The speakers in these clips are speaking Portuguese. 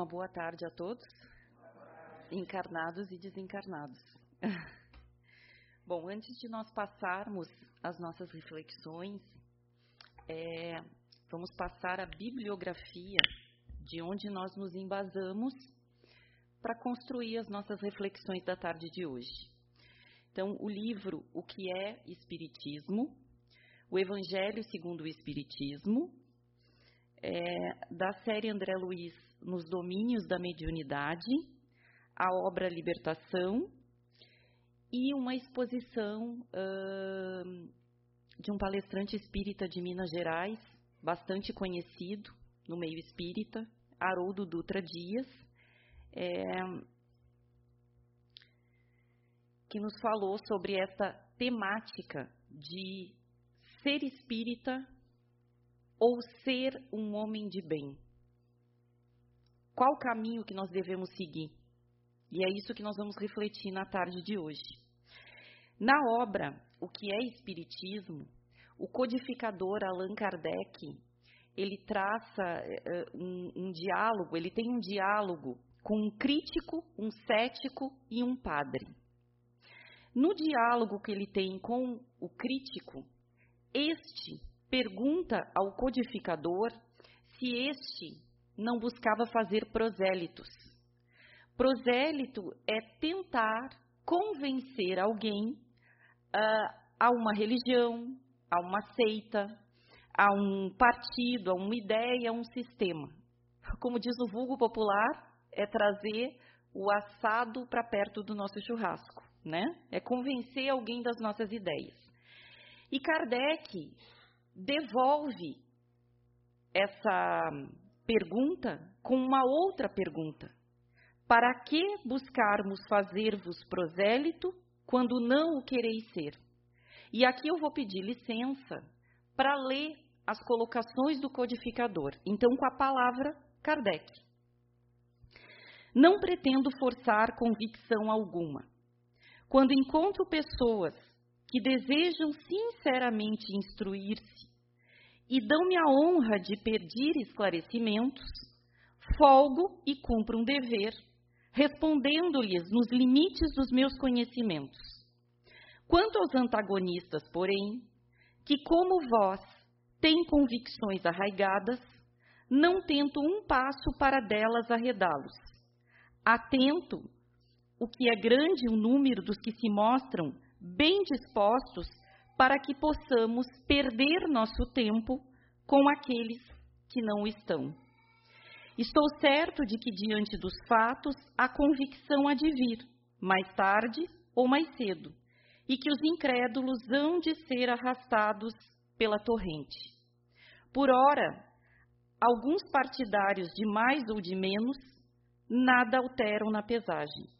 Uma boa tarde a todos, encarnados e desencarnados. Bom, antes de nós passarmos as nossas reflexões, é, vamos passar a bibliografia de onde nós nos embasamos para construir as nossas reflexões da tarde de hoje. Então, o livro O que é Espiritismo, o Evangelho segundo o Espiritismo, é, da série André Luiz nos domínios da mediunidade, a obra Libertação e uma exposição uh, de um palestrante espírita de Minas Gerais, bastante conhecido no meio espírita, Haroldo Dutra Dias, é, que nos falou sobre essa temática de ser espírita ou ser um homem de bem. Qual o caminho que nós devemos seguir? E é isso que nós vamos refletir na tarde de hoje. Na obra O que é Espiritismo, o codificador Allan Kardec, ele traça uh, um, um diálogo, ele tem um diálogo com um crítico, um cético e um padre. No diálogo que ele tem com o crítico, este pergunta ao codificador se este não buscava fazer prosélitos. Prosélito é tentar convencer alguém uh, a uma religião, a uma seita, a um partido, a uma ideia, a um sistema. Como diz o vulgo popular, é trazer o assado para perto do nosso churrasco, né? É convencer alguém das nossas ideias. E Kardec devolve essa pergunta com uma outra pergunta. Para que buscarmos fazer-vos prosélito quando não o quereis ser? E aqui eu vou pedir licença para ler as colocações do codificador. Então, com a palavra Kardec. Não pretendo forçar convicção alguma. Quando encontro pessoas que desejam sinceramente instruir-se e dão-me a honra de pedir esclarecimentos, folgo e cumpro um dever, respondendo-lhes nos limites dos meus conhecimentos. Quanto aos antagonistas, porém, que como vós têm convicções arraigadas, não tento um passo para delas arredá-los. Atento o que é grande o número dos que se mostram bem dispostos para que possamos perder nosso tempo com aqueles que não estão. Estou certo de que, diante dos fatos, a convicção há de vir, mais tarde ou mais cedo, e que os incrédulos hão de ser arrastados pela torrente. Por ora, alguns partidários de mais ou de menos nada alteram na pesagem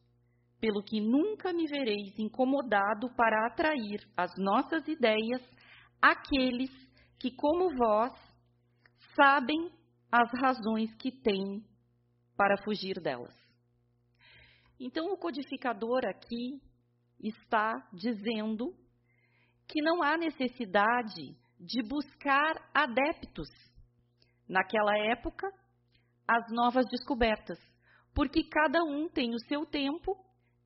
pelo que nunca me vereis incomodado para atrair as nossas ideias aqueles que, como vós, sabem as razões que têm para fugir delas. Então, o codificador aqui está dizendo que não há necessidade de buscar adeptos naquela época as novas descobertas, porque cada um tem o seu tempo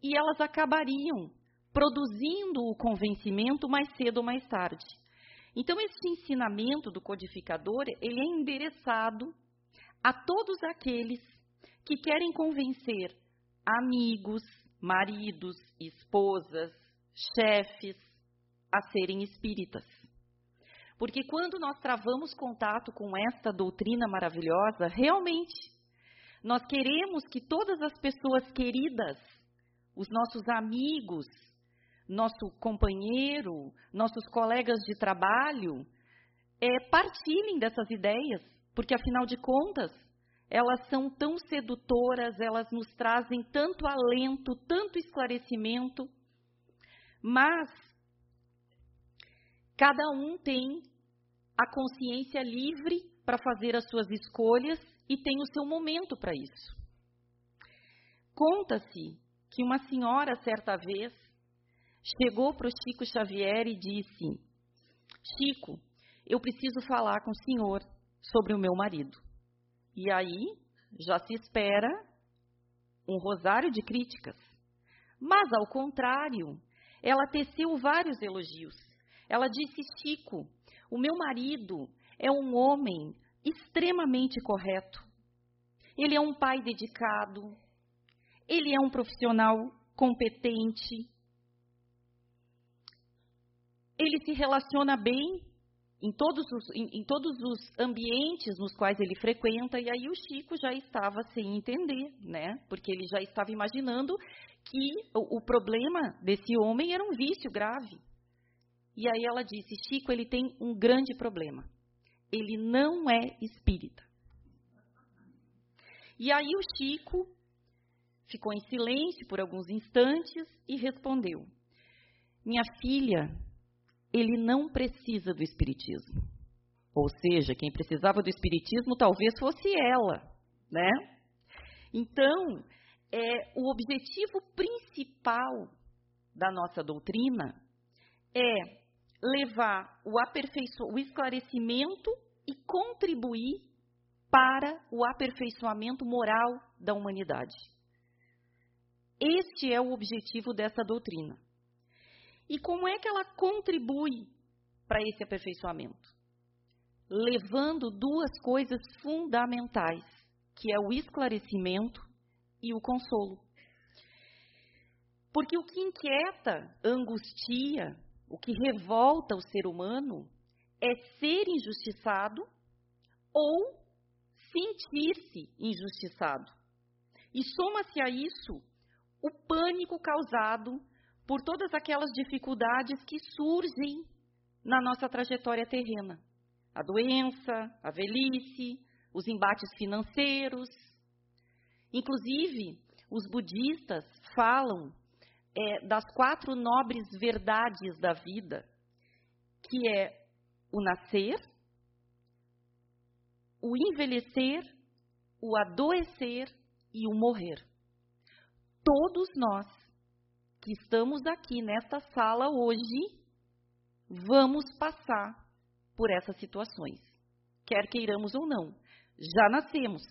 e elas acabariam produzindo o convencimento mais cedo ou mais tarde. Então, esse ensinamento do codificador, ele é endereçado a todos aqueles que querem convencer amigos, maridos, esposas, chefes a serem espíritas. Porque quando nós travamos contato com esta doutrina maravilhosa, realmente nós queremos que todas as pessoas queridas os nossos amigos, nosso companheiro, nossos colegas de trabalho, é, partilhem dessas ideias, porque afinal de contas, elas são tão sedutoras, elas nos trazem tanto alento, tanto esclarecimento, mas cada um tem a consciência livre para fazer as suas escolhas e tem o seu momento para isso. Conta-se que uma senhora, certa vez, chegou para o Chico Xavier e disse: Chico, eu preciso falar com o senhor sobre o meu marido. E aí, já se espera um rosário de críticas. Mas, ao contrário, ela teceu vários elogios. Ela disse: Chico, o meu marido é um homem extremamente correto. Ele é um pai dedicado. Ele é um profissional competente. Ele se relaciona bem em todos, os, em, em todos os ambientes nos quais ele frequenta, e aí o Chico já estava sem entender, né? Porque ele já estava imaginando que o, o problema desse homem era um vício grave. E aí ela disse: Chico, ele tem um grande problema. Ele não é espírita. E aí o Chico ficou em silêncio por alguns instantes e respondeu: Minha filha, ele não precisa do espiritismo. Ou seja, quem precisava do espiritismo talvez fosse ela, né? Então, é, o objetivo principal da nossa doutrina é levar o, o esclarecimento e contribuir para o aperfeiçoamento moral da humanidade. Este é o objetivo dessa doutrina. E como é que ela contribui para esse aperfeiçoamento? Levando duas coisas fundamentais, que é o esclarecimento e o consolo. Porque o que inquieta, angustia, o que revolta o ser humano é ser injustiçado ou sentir-se injustiçado. E soma-se a isso o pânico causado por todas aquelas dificuldades que surgem na nossa trajetória terrena. A doença, a velhice, os embates financeiros. Inclusive, os budistas falam é, das quatro nobres verdades da vida, que é o nascer, o envelhecer, o adoecer e o morrer. Todos nós que estamos aqui nesta sala hoje, vamos passar por essas situações, quer queiramos ou não. Já nascemos.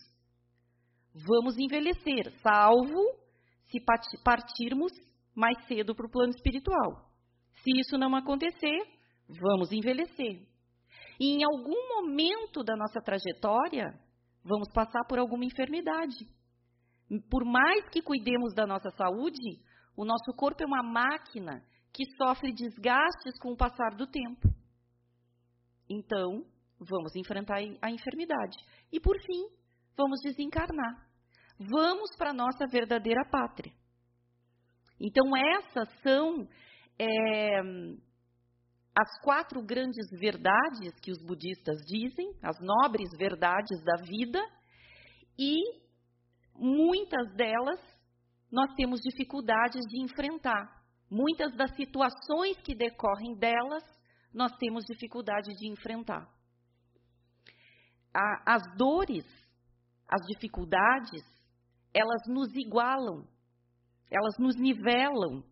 Vamos envelhecer, salvo se partirmos mais cedo para o plano espiritual. Se isso não acontecer, vamos envelhecer. E em algum momento da nossa trajetória, vamos passar por alguma enfermidade. Por mais que cuidemos da nossa saúde, o nosso corpo é uma máquina que sofre desgastes com o passar do tempo. Então, vamos enfrentar a enfermidade. E, por fim, vamos desencarnar. Vamos para a nossa verdadeira pátria. Então, essas são é, as quatro grandes verdades que os budistas dizem, as nobres verdades da vida, e muitas delas nós temos dificuldades de enfrentar. Muitas das situações que decorrem delas, nós temos dificuldade de enfrentar. As dores, as dificuldades, elas nos igualam, elas nos nivelam.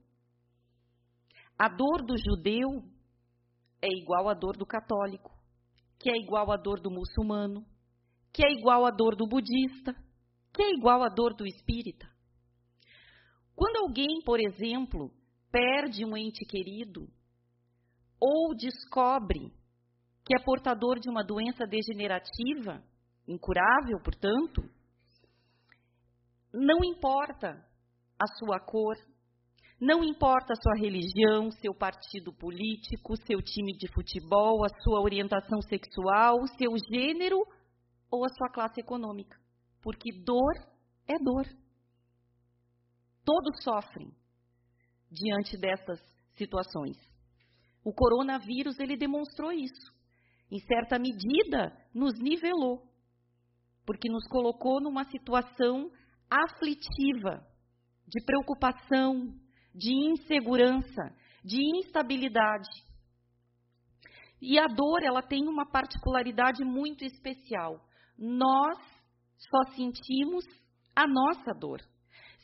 A dor do judeu é igual à dor do católico, que é igual à dor do muçulmano, que é igual à dor do budista, que é igual à dor do espírita. Quando alguém, por exemplo, perde um ente querido ou descobre que é portador de uma doença degenerativa, incurável, portanto, não importa a sua cor, não importa a sua religião, seu partido político, seu time de futebol, a sua orientação sexual, seu gênero ou a sua classe econômica. Porque dor é dor. Todos sofrem diante dessas situações. O coronavírus ele demonstrou isso. Em certa medida, nos nivelou, porque nos colocou numa situação aflitiva, de preocupação, de insegurança, de instabilidade. E a dor, ela tem uma particularidade muito especial. Nós só sentimos a nossa dor.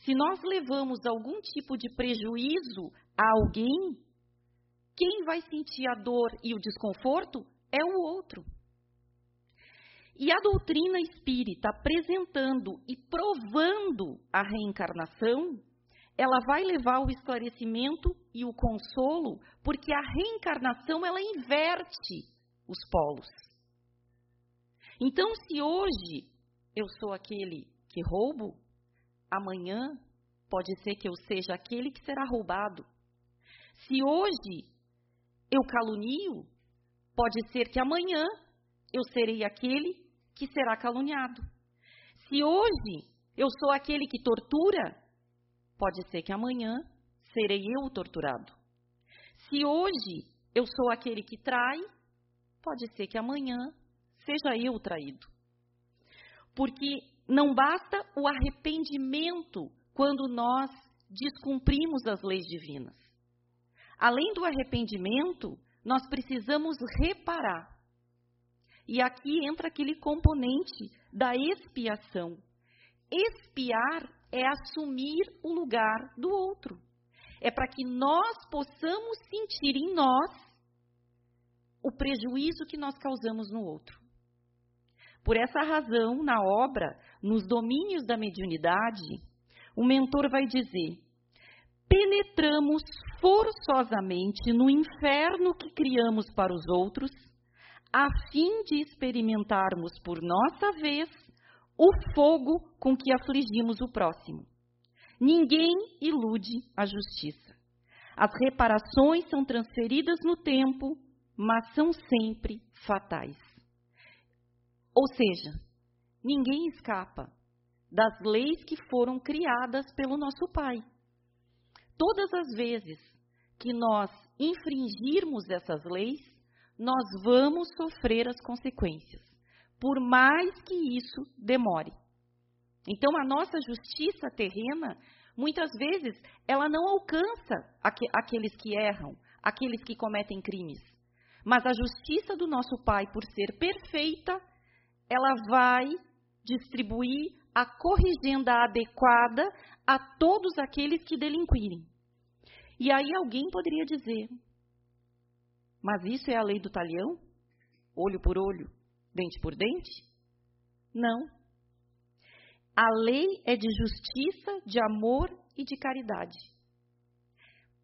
Se nós levamos algum tipo de prejuízo a alguém, quem vai sentir a dor e o desconforto é o outro. E a doutrina espírita apresentando e provando a reencarnação, ela vai levar o esclarecimento e o consolo, porque a reencarnação ela inverte os polos. Então, se hoje eu sou aquele que roubo, amanhã pode ser que eu seja aquele que será roubado. Se hoje eu calunio, pode ser que amanhã eu serei aquele que será caluniado. Se hoje eu sou aquele que tortura, pode ser que amanhã serei eu o torturado. Se hoje eu sou aquele que trai, pode ser que amanhã seja eu o traído. Porque não basta o arrependimento quando nós descumprimos as leis divinas. Além do arrependimento, nós precisamos reparar. E aqui entra aquele componente da expiação. Expiar é assumir o lugar do outro. É para que nós possamos sentir em nós o prejuízo que nós causamos no outro. Por essa razão, na obra, nos domínios da mediunidade, o mentor vai dizer: penetramos forçosamente no inferno que criamos para os outros a fim de experimentarmos por nossa vez o fogo com que afligimos o próximo. Ninguém ilude a justiça. As reparações são transferidas no tempo, mas são sempre fatais. Ou seja, ninguém escapa das leis que foram criadas pelo nosso Pai. Todas as vezes que nós infringirmos essas leis, nós vamos sofrer as consequências, por mais que isso demore. Então, a nossa justiça terrena, muitas vezes, ela não alcança aqueles que erram, aqueles que cometem crimes. Mas a justiça do nosso Pai, por ser perfeita, ela vai distribuir a corrigenda adequada a todos aqueles que delinquirem. E aí alguém poderia dizer: mas isso é a lei do talhão? Olho por olho, dente por dente? Não. A lei é de justiça, de amor e de caridade.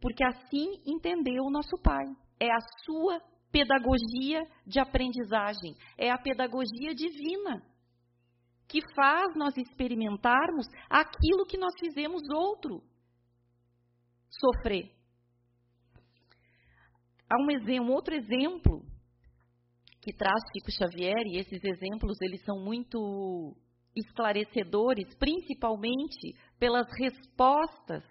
Porque assim entendeu o nosso Pai. É a sua pedagogia de aprendizagem, é a pedagogia divina que faz nós experimentarmos aquilo que nós fizemos outro sofrer. Há um, exemplo, um outro exemplo que traz Chico Xavier, e esses exemplos eles são muito esclarecedores, principalmente pelas respostas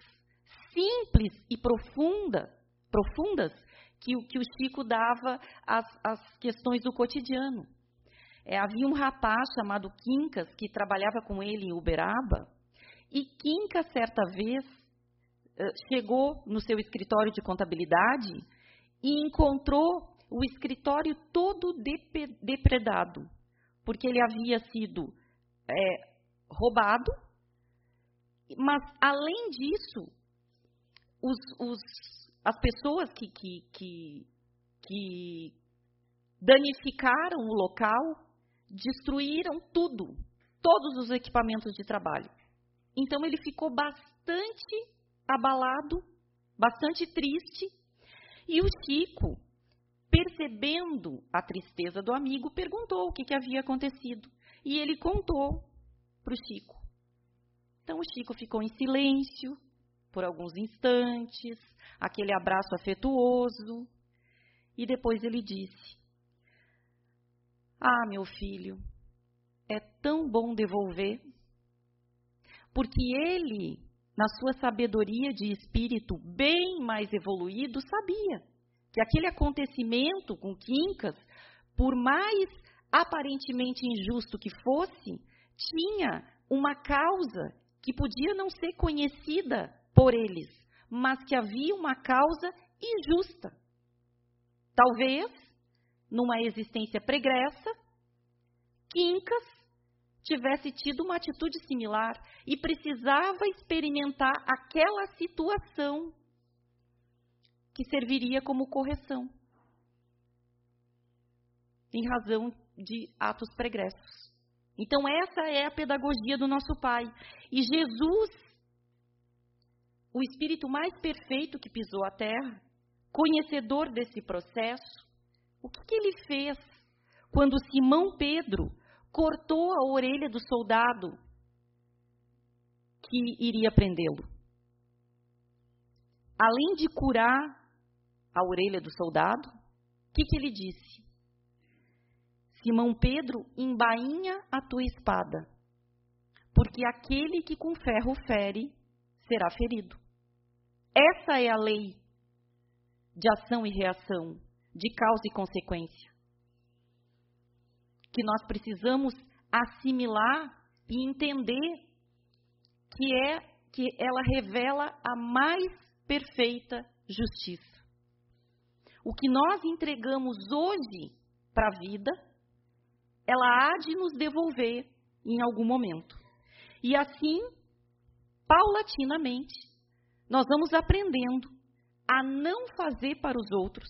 simples e profunda, profundas que, que o Chico dava às, às questões do cotidiano. É, havia um rapaz chamado Quincas que trabalhava com ele em Uberaba, e Quincas, certa vez, eh, chegou no seu escritório de contabilidade e encontrou o escritório todo depredado, porque ele havia sido é, roubado, mas além disso, os, os, as pessoas que, que, que, que danificaram o local destruíram tudo, todos os equipamentos de trabalho. Então ele ficou bastante abalado, bastante triste e o Chico, percebendo a tristeza do amigo, perguntou o que, que havia acontecido. E ele contou para o Chico. Então o Chico ficou em silêncio por alguns instantes, aquele abraço afetuoso, e depois ele disse: Ah, meu filho, é tão bom devolver, porque ele na sua sabedoria de espírito bem mais evoluído, sabia que aquele acontecimento com Quincas, por mais aparentemente injusto que fosse, tinha uma causa que podia não ser conhecida por eles, mas que havia uma causa injusta. Talvez, numa existência pregressa, Quincas tivesse tido uma atitude similar e precisava experimentar aquela situação que serviria como correção. Em razão de atos pregressos. Então, essa é a pedagogia do nosso Pai. E Jesus, o Espírito mais perfeito que pisou a terra, conhecedor desse processo, o que, que ele fez quando Simão Pedro cortou a orelha do soldado que iria prendê-lo? Além de curar a orelha do soldado, o que, que ele disse? Simão Pedro, embainha a tua espada, porque aquele que com ferro fere será ferido. Essa é a lei de ação e reação, de causa e consequência. Que nós precisamos assimilar e entender que é que ela revela a mais perfeita justiça. O que nós entregamos hoje para a vida ela há de nos devolver em algum momento. E assim, paulatinamente, nós vamos aprendendo a não fazer para os outros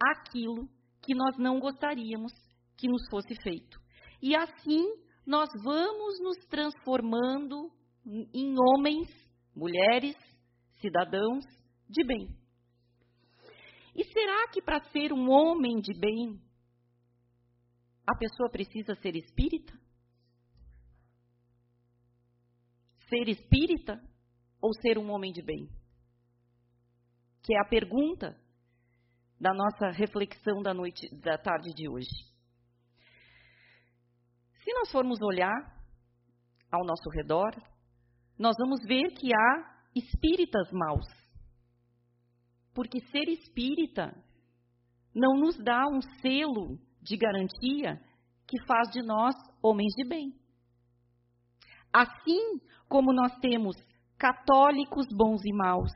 aquilo que nós não gostaríamos que nos fosse feito. E assim, nós vamos nos transformando em homens, mulheres, cidadãos de bem. E será que para ser um homem de bem, a pessoa precisa ser espírita? Ser espírita ou ser um homem de bem? Que é a pergunta da nossa reflexão da noite, da tarde de hoje. Se nós formos olhar ao nosso redor, nós vamos ver que há espíritas maus. Porque ser espírita não nos dá um selo de garantia que faz de nós homens de bem. Assim como nós temos católicos bons e maus,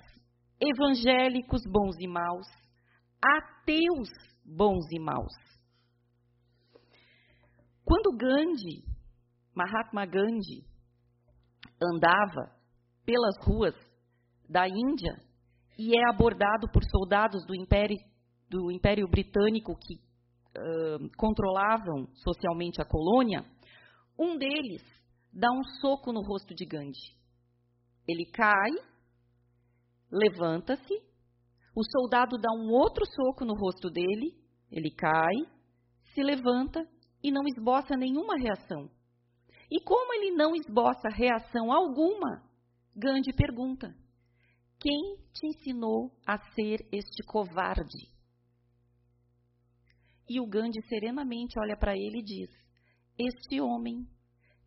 evangélicos bons e maus, ateus bons e maus. Quando Gandhi, Mahatma Gandhi, andava pelas ruas da Índia e é abordado por soldados do Império, do Império Britânico que controlavam socialmente a colônia, um deles dá um soco no rosto de Gandhi. Ele cai, levanta-se, o soldado dá um outro soco no rosto dele, ele cai, se levanta e não esboça nenhuma reação. E como ele não esboça reação alguma, Gandhi pergunta: Quem te ensinou a ser este covarde? E o Gandhi serenamente olha para ele e diz: Este homem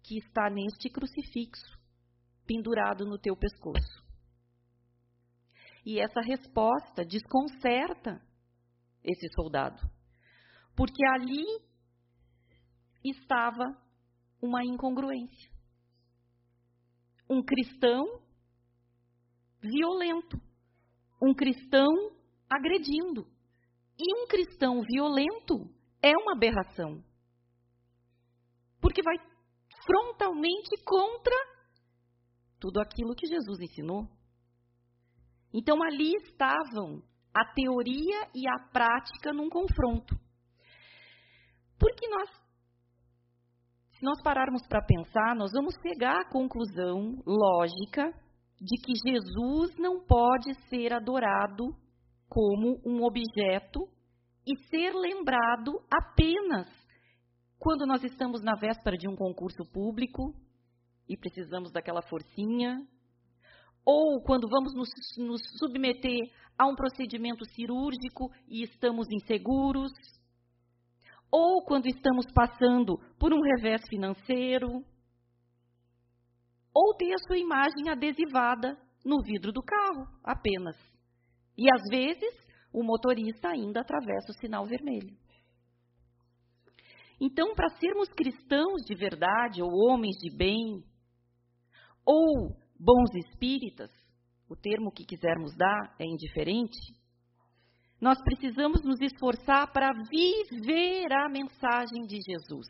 que está neste crucifixo, pendurado no teu pescoço. E essa resposta desconcerta esse soldado, porque ali estava uma incongruência. Um cristão violento, um cristão agredindo, e um cristão violento é uma aberração. Porque vai frontalmente contra tudo aquilo que Jesus ensinou. Então ali estavam a teoria e a prática num confronto. Porque nós, se nós pararmos para pensar, nós vamos chegar à conclusão lógica de que Jesus não pode ser adorado como um objeto e ser lembrado apenas quando nós estamos na véspera de um concurso público e precisamos daquela forcinha, ou quando vamos nos, nos submeter a um procedimento cirúrgico e estamos inseguros, ou quando estamos passando por um revés financeiro, ou ter a sua imagem adesivada no vidro do carro apenas. E às vezes o motorista ainda atravessa o sinal vermelho. Então, para sermos cristãos de verdade, ou homens de bem, ou bons espíritas, o termo que quisermos dar é indiferente, nós precisamos nos esforçar para viver a mensagem de Jesus.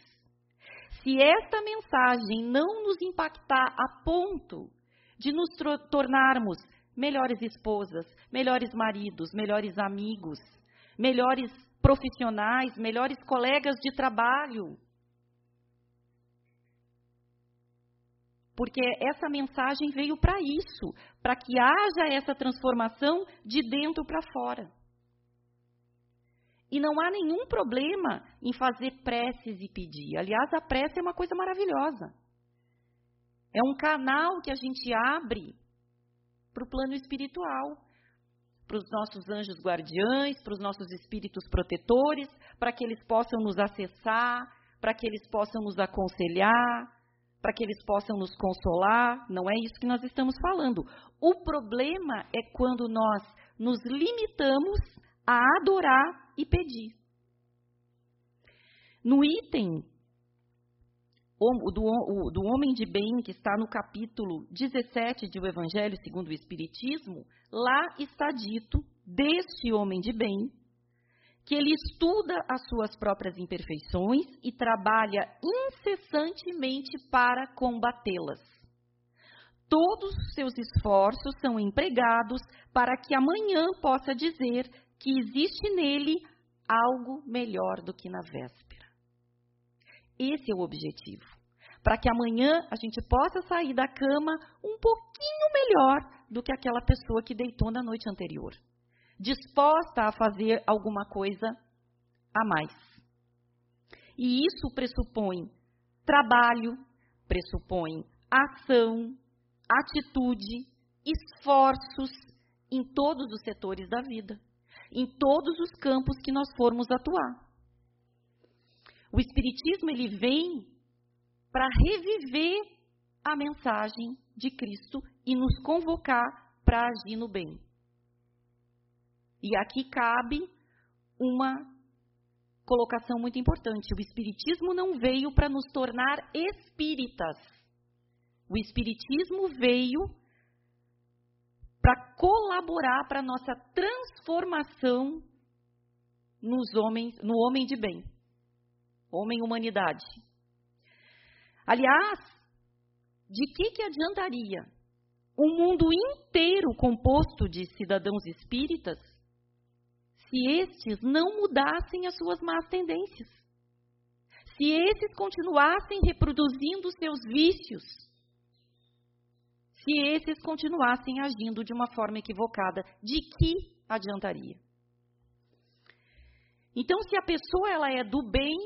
Se esta mensagem não nos impactar a ponto de nos tornarmos melhores esposas, melhores maridos, melhores amigos, melhores profissionais, melhores colegas de trabalho. Porque essa mensagem veio para isso, para que haja essa transformação de dentro para fora. E não há nenhum problema em fazer preces e pedir. Aliás, a prece é uma coisa maravilhosa. É um canal que a gente abre para o plano espiritual, para os nossos anjos guardiães, para os nossos espíritos protetores, para que eles possam nos acessar, para que eles possam nos aconselhar, para que eles possam nos consolar. Não é isso que nós estamos falando. O problema é quando nós nos limitamos a adorar e pedir. No item do, homem de bem, que está no capítulo 17 do Evangelho segundo o Espiritismo, lá está dito deste homem de bem que ele estuda as suas próprias imperfeições e trabalha incessantemente para combatê-las. Todos os seus esforços são empregados para que amanhã possa dizer que existe nele algo melhor do que na véspera. Esse é o objetivo. Para que amanhã a gente possa sair da cama um pouquinho melhor do que aquela pessoa que deitou na noite anterior. Disposta a fazer alguma coisa a mais. E isso pressupõe trabalho, pressupõe ação, atitude, esforços em todos os setores da vida em todos os campos que nós formos atuar. O Espiritismo ele vem para reviver a mensagem de Cristo e nos convocar para agir no bem. E aqui cabe uma colocação muito importante. O Espiritismo não veio para nos tornar espíritas. O Espiritismo veio para colaborar para a nossa transformação nos homens, no homem de bem, homem humanidade. Aliás, de que, que adiantaria um mundo inteiro composto de cidadãos espíritas se estes não mudassem as suas más tendências? Se esses continuassem reproduzindo seus vícios, se esses continuassem agindo de uma forma equivocada, de que adiantaria? Então, se a pessoa ela é do bem,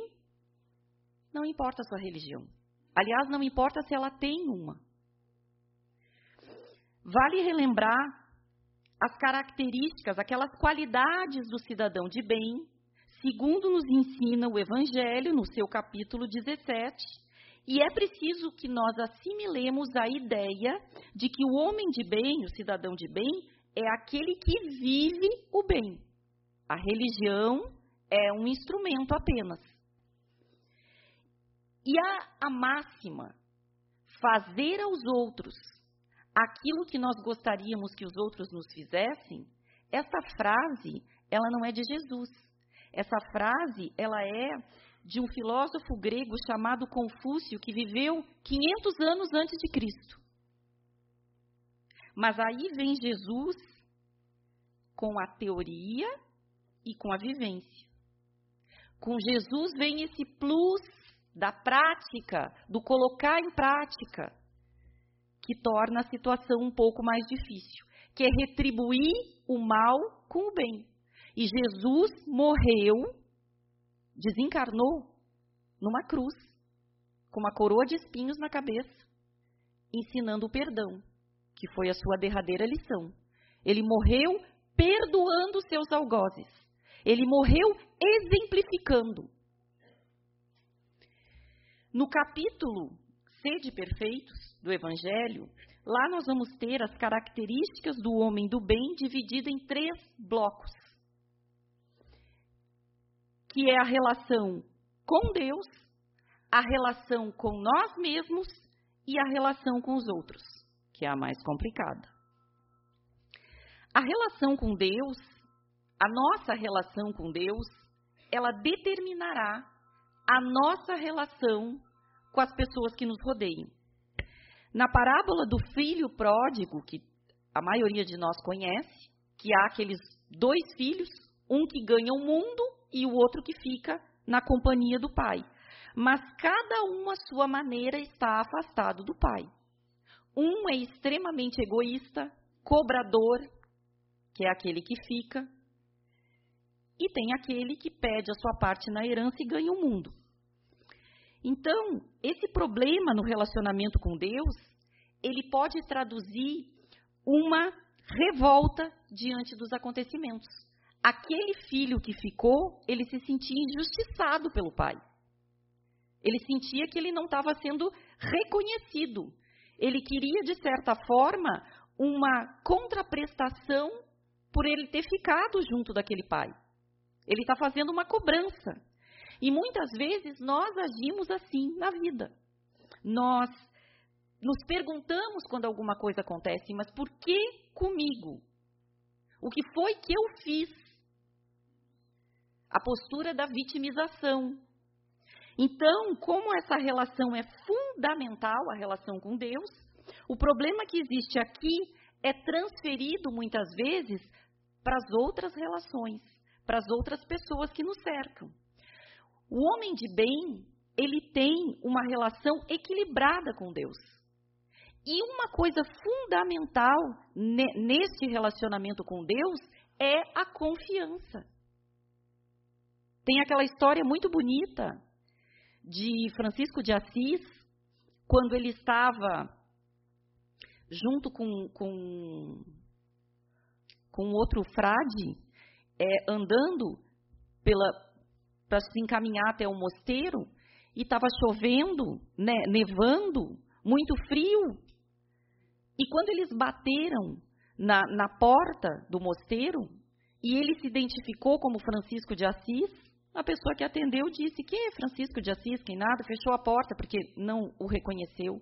não importa a sua religião. Aliás, não importa se ela tem uma. Vale relembrar as características, aquelas qualidades do cidadão de bem, segundo nos ensina o Evangelho no seu capítulo 17, e é preciso que nós assimilemos a ideia de que o homem de bem, o cidadão de bem, é aquele que vive o bem. A religião é um instrumento apenas. E a, a máxima, fazer aos outros aquilo que nós gostaríamos que os outros nos fizessem, essa frase, ela não é de Jesus. Essa frase, ela é de um filósofo grego chamado Confúcio, que viveu 500 anos antes de Cristo. Mas aí vem Jesus com a teoria e com a vivência. Com Jesus vem esse plus da prática, do colocar em prática, que torna a situação um pouco mais difícil, que é retribuir o mal com o bem. E Jesus morreu desencarnou numa cruz, com uma coroa de espinhos na cabeça, ensinando o perdão, que foi a sua derradeira lição. Ele morreu perdoando seus algozes. Ele morreu exemplificando. No capítulo Sede Perfeitos do Evangelho, lá nós vamos ter as características do homem do bem dividida em três blocos que é a relação com Deus, a relação com nós mesmos e a relação com os outros, que é a mais complicada. A relação com Deus, a nossa relação com Deus, ela determinará a nossa relação com as pessoas que nos rodeiam. Na parábola do filho pródigo, que a maioria de nós conhece, que há aqueles dois filhos, um que ganha o mundo e o outro que fica na companhia do pai. Mas cada um à sua maneira está afastado do pai. Um é extremamente egoísta, cobrador, que é aquele que fica, e tem aquele que pede a sua parte na herança e ganha o mundo. Então, esse problema no relacionamento com Deus, ele pode traduzir uma revolta diante dos acontecimentos. Aquele filho que ficou, ele se sentia injustiçado pelo pai. Ele sentia que ele não estava sendo reconhecido. Ele queria, de certa forma, uma contraprestação por ele ter ficado junto daquele pai. Ele está fazendo uma cobrança. E muitas vezes nós agimos assim na vida. Nós nos perguntamos quando alguma coisa acontece, mas por que comigo? O que foi que eu fiz? A postura da vitimização. Então, como essa relação é fundamental, a relação com Deus, o problema que existe aqui é transferido muitas vezes para as outras relações, para as outras pessoas que nos cercam. O homem de bem, ele tem uma relação equilibrada com Deus. E uma coisa fundamental neste relacionamento com Deus é a confiança. Tem aquela história muito bonita de Francisco de Assis, quando ele estava junto com, com, com outro frade, é, andando para se encaminhar até o mosteiro, e estava chovendo, né, nevando, muito frio. E quando eles bateram na, na porta do mosteiro, e ele se identificou como Francisco de Assis, a pessoa que atendeu disse: Quem é Francisco de Assis? Quem nada? Fechou a porta porque não o reconheceu.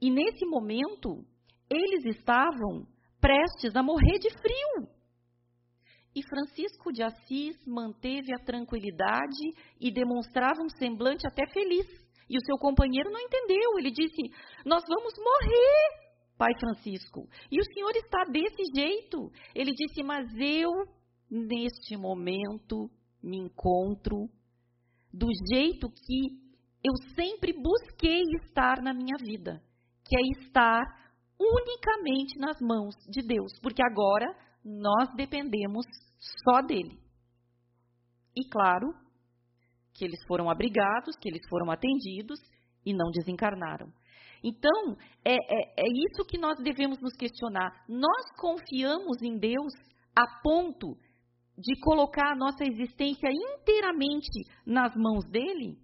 E nesse momento, eles estavam prestes a morrer de frio. E Francisco de Assis manteve a tranquilidade e demonstrava um semblante até feliz. E o seu companheiro não entendeu. Ele disse: Nós vamos morrer, Pai Francisco. E o senhor está desse jeito. Ele disse: Mas eu, neste momento, me encontro do jeito que eu sempre busquei estar na minha vida, que é estar unicamente nas mãos de Deus, porque agora nós dependemos só dele. E claro, que eles foram abrigados, que eles foram atendidos e não desencarnaram. Então, é, é, é isso que nós devemos nos questionar. Nós confiamos em Deus a ponto de colocar a nossa existência inteiramente nas mãos dele?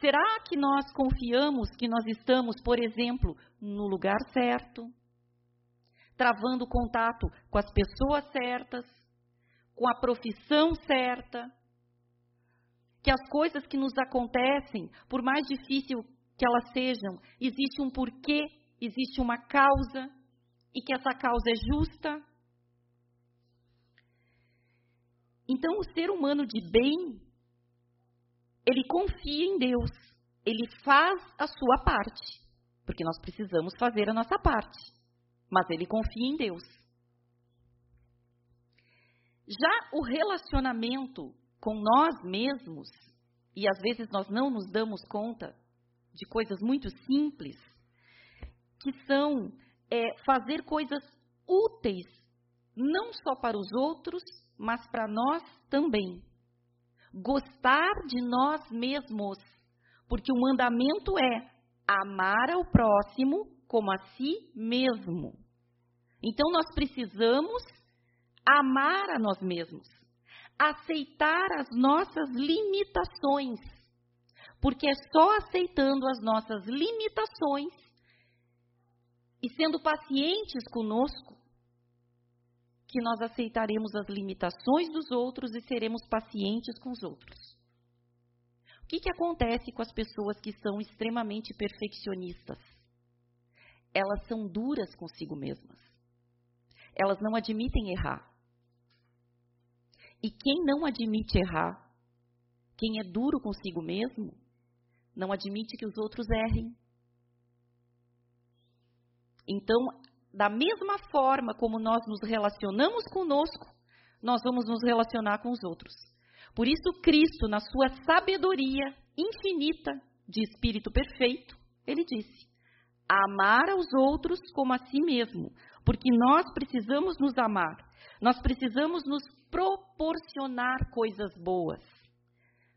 Será que nós confiamos que nós estamos, por exemplo, no lugar certo, travando contato com as pessoas certas, com a profissão certa? Que as coisas que nos acontecem, por mais difícil que elas sejam, existe um porquê, existe uma causa, e que essa causa é justa? Então, o ser humano de bem, ele confia em Deus, ele faz a sua parte, porque nós precisamos fazer a nossa parte, mas ele confia em Deus. Já o relacionamento com nós mesmos, e às vezes nós não nos damos conta de coisas muito simples, que são é, fazer coisas úteis, não só para os outros, mas para nós também. Gostar de nós mesmos, porque o mandamento é amar ao próximo como a si mesmo. Então nós precisamos amar a nós mesmos, aceitar as nossas limitações, porque é só aceitando as nossas limitações e sendo pacientes conosco que nós aceitaremos as limitações dos outros e seremos pacientes com os outros. O que, que acontece com as pessoas que são extremamente perfeccionistas? Elas são duras consigo mesmas. Elas não admitem errar. E quem não admite errar, quem é duro consigo mesmo, não admite que os outros errem. Então, da mesma forma como nós nos relacionamos conosco, nós vamos nos relacionar com os outros. Por isso, Cristo, na sua sabedoria infinita de espírito perfeito, ele disse: amar aos outros como a si mesmo, porque nós precisamos nos amar, nós precisamos nos proporcionar coisas boas.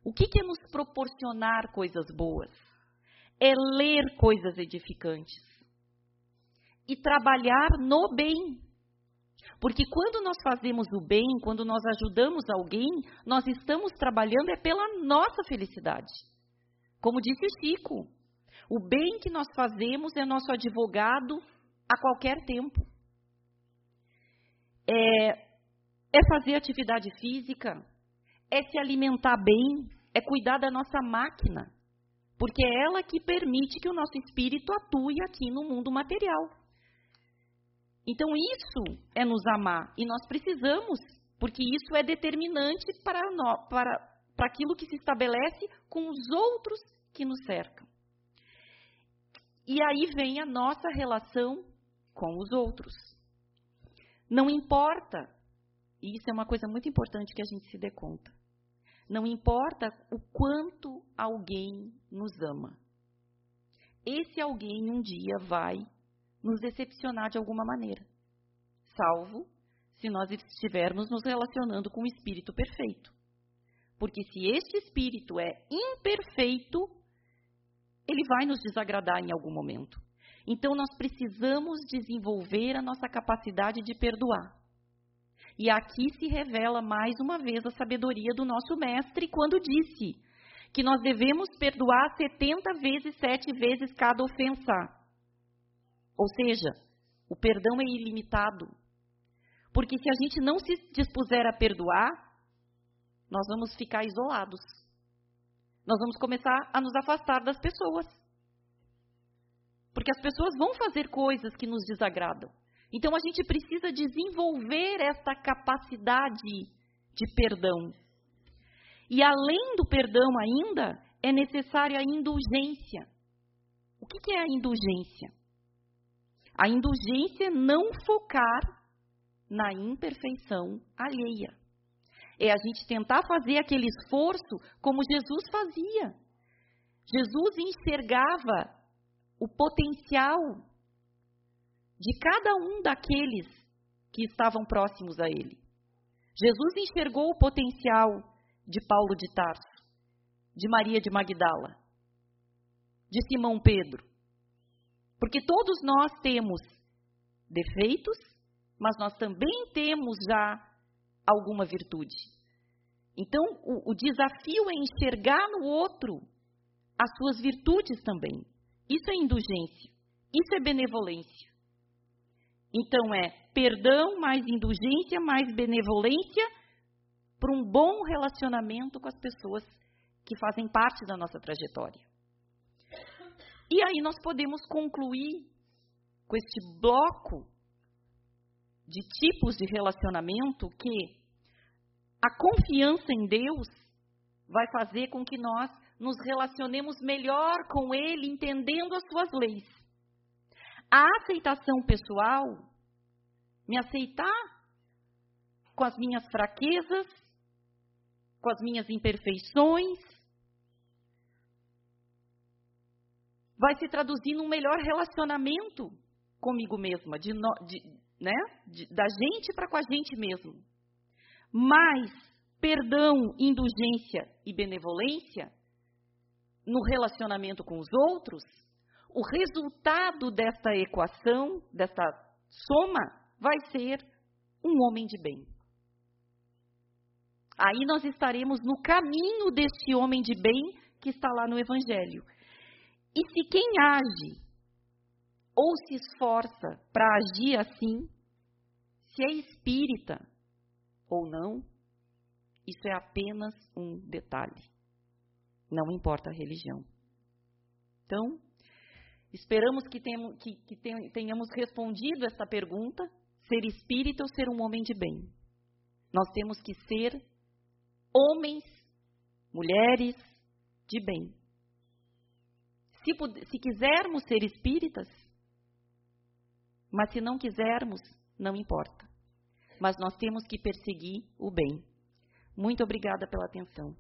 O que, é nos proporcionar coisas boas? É ler coisas edificantes e trabalhar no bem. Porque quando nós fazemos o bem, quando nós ajudamos alguém, nós estamos trabalhando é pela nossa felicidade. Como disse o Chico, o bem que nós fazemos é nosso advogado a qualquer tempo. É, é fazer atividade física, é se alimentar bem, é cuidar da nossa máquina, porque é ela que permite que o nosso espírito atue aqui no mundo material. Então, isso é nos amar, e nós precisamos, porque isso é determinante para, nós, para, para aquilo que se estabelece com os outros que nos cercam. E aí vem a nossa relação com os outros. Não importa, e isso é uma coisa muito importante que a gente se dê conta. Não importa o quanto alguém nos ama. Esse alguém um dia vai nos decepcionar de alguma maneira, salvo se nós estivermos nos relacionando com o espírito perfeito. Porque se este espírito é imperfeito, ele vai nos desagradar em algum momento. Então nós precisamos desenvolver a nossa capacidade de perdoar. E aqui se revela mais uma vez a sabedoria do nosso mestre quando disse que nós devemos perdoar 70 vezes, 7 vezes cada ofensa. Ou seja, o perdão é ilimitado. Porque se a gente não se dispuser a perdoar, nós vamos ficar isolados nós vamos começar a nos afastar das pessoas. Porque as pessoas vão fazer coisas que nos desagradam. Então a gente precisa desenvolver esta capacidade de perdão. E além do perdão ainda, é necessária a indulgência. O que é a indulgência? A indulgência é não focar na imperfeição alheia. É a gente tentar fazer aquele esforço como Jesus fazia. Jesus enxergava o potencial de cada um daqueles que estavam próximos a ele. Jesus enxergou o potencial de Paulo de Tarso, de Maria de Magdala, de Simão Pedro. Porque todos nós temos defeitos, mas nós também temos já alguma virtude. Então, o, o desafio é enxergar no outro as suas virtudes também. Isso é indulgência. Isso é benevolência. Então, é perdão mais indulgência mais benevolência para um bom relacionamento com as pessoas que fazem parte da nossa trajetória. E aí nós podemos concluir com este bloco de tipos de relacionamento que a confiança em Deus vai fazer com que nós nos relacionemos melhor com Ele, entendendo as suas leis. A aceitação pessoal, me aceitar com as minhas fraquezas, com as minhas imperfeições, vai se traduzir num melhor relacionamento comigo mesma, de, de, né? De, da gente para com a gente mesmo. Mas perdão, indulgência e benevolência no relacionamento com os outros, o resultado desta equação, desta soma, vai ser um homem de bem. Aí nós estaremos no caminho deste homem de bem que está lá no Evangelho. E se quem age ou se esforça para agir assim, se é espírita ou não, isso é apenas um detalhe. Não importa a religião. Então, esperamos que, tenhamos, respondido essa pergunta: ser espírita ou ser um homem de bem? Nós temos que ser homens, mulheres de bem. Se, se quisermos ser espíritas, mas se não quisermos, não importa. mas nós temos que perseguir o bem. Muito obrigada pela atenção.